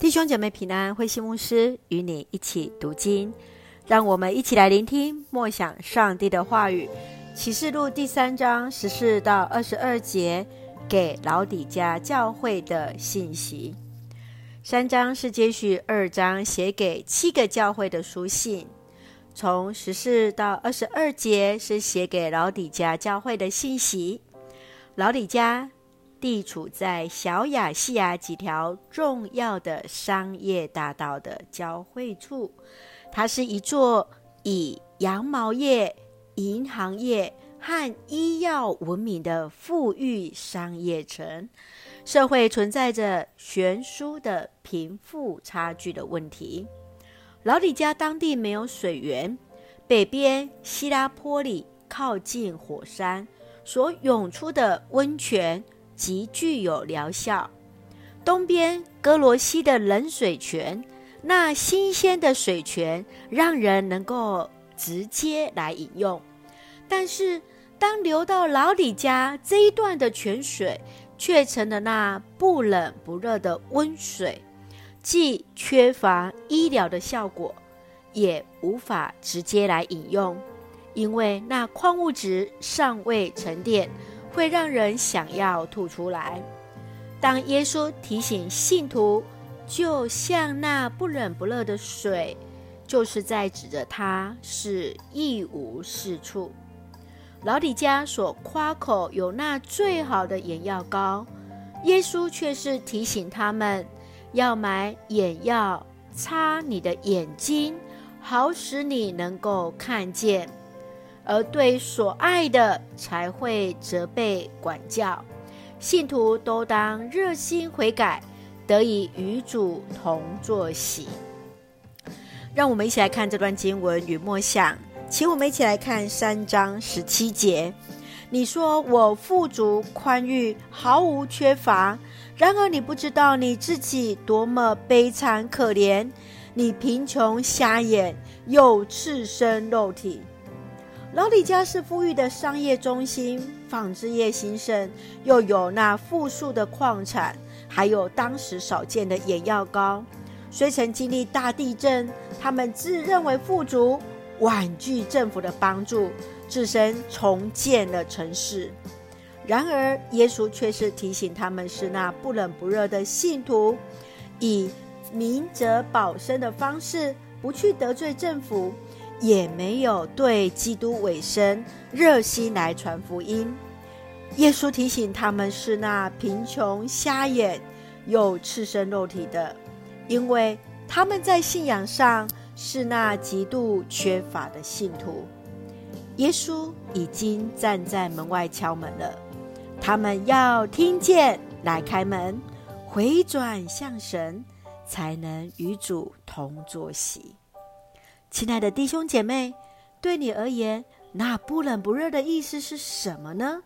弟兄姐妹平安，慧馨牧师与你一起读经，让我们一起来聆听默想上帝的话语。启示录第三章十四到二十二节，给老底嘉教会的信息。三章是接续二章写给七个教会的书信，从十四到二十二节是写给老底嘉教会的信息。老底嘉地处在小亚细亚几条重要的商业大道的交汇处，它是一座以羊毛业、银行业和医药闻名的富裕商业城。社会存在着悬殊的贫富差距的问题。老李家当地没有水源，北边希拉坡里靠近火山所涌出的温泉。极具有疗效。东边哥罗西的冷水泉，那新鲜的水泉让人能够直接来饮用。但是，当流到老李家这一段的泉水，却成了那不冷不热的温水，既缺乏医疗的效果，也无法直接来饮用，因为那矿物质尚未沉淀。会让人想要吐出来。当耶稣提醒信徒，就像那不冷不热的水，就是在指着他是一无是处。老底家所夸口有那最好的眼药膏，耶稣却是提醒他们要买眼药擦你的眼睛，好使你能够看见。而对所爱的才会责备管教，信徒都当热心悔改，得以与主同坐喜。让我们一起来看这段经文与默想，请我们一起来看三章十七节。你说我富足宽裕，毫无缺乏，然而你不知道你自己多么悲惨可怜，你贫穷瞎眼，又赤身肉体。老李家是富裕的商业中心，纺织业兴盛，又有那富庶的矿产，还有当时少见的眼药膏。虽曾经历大地震，他们自认为富足，婉拒政府的帮助，自身重建了城市。然而，耶稣却是提醒他们是那不冷不热的信徒，以明哲保身的方式，不去得罪政府。也没有对基督委身，热心来传福音。耶稣提醒他们是那贫穷、瞎眼又赤身肉体的，因为他们在信仰上是那极度缺乏的信徒。耶稣已经站在门外敲门了，他们要听见来开门，回转向神，才能与主同坐席。亲爱的弟兄姐妹，对你而言，那不冷不热的意思是什么呢？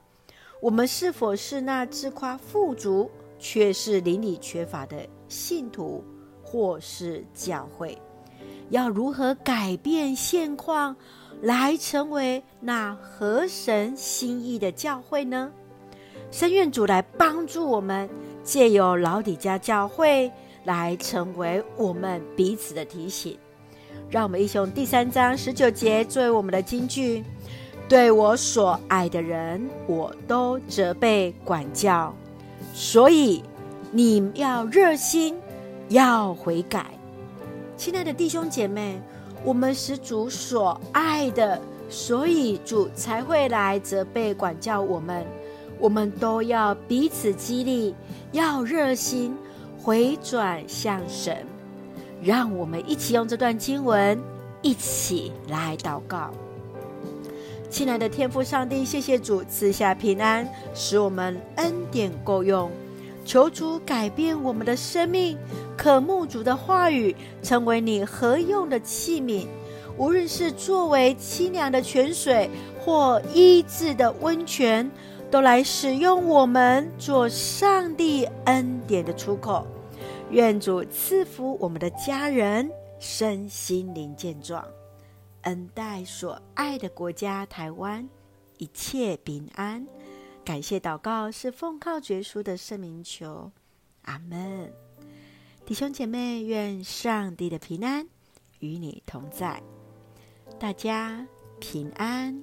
我们是否是那自夸富足，却是邻里缺乏的信徒，或是教会？要如何改变现况，来成为那合神心意的教会呢？深愿主来帮助我们，借由老底家教会，来成为我们彼此的提醒。让我们一起用第三章十九节作为我们的金句：对我所爱的人，我都责备管教，所以你要热心，要悔改。亲爱的弟兄姐妹，我们是主所爱的，所以主才会来责备管教我们。我们都要彼此激励，要热心，回转向神。让我们一起用这段经文一起来祷告。亲爱的天父上帝，谢谢主赐下平安，使我们恩典够用。求主改变我们的生命，渴慕主的话语，成为你何用的器皿。无论是作为清凉的泉水，或医治的温泉，都来使用我们，做上帝恩典的出口。愿主赐福我们的家人，身心灵健壮，恩待所爱的国家台湾，一切平安。感谢祷告是奉靠绝书的圣名求，阿门。弟兄姐妹，愿上帝的平安与你同在，大家平安。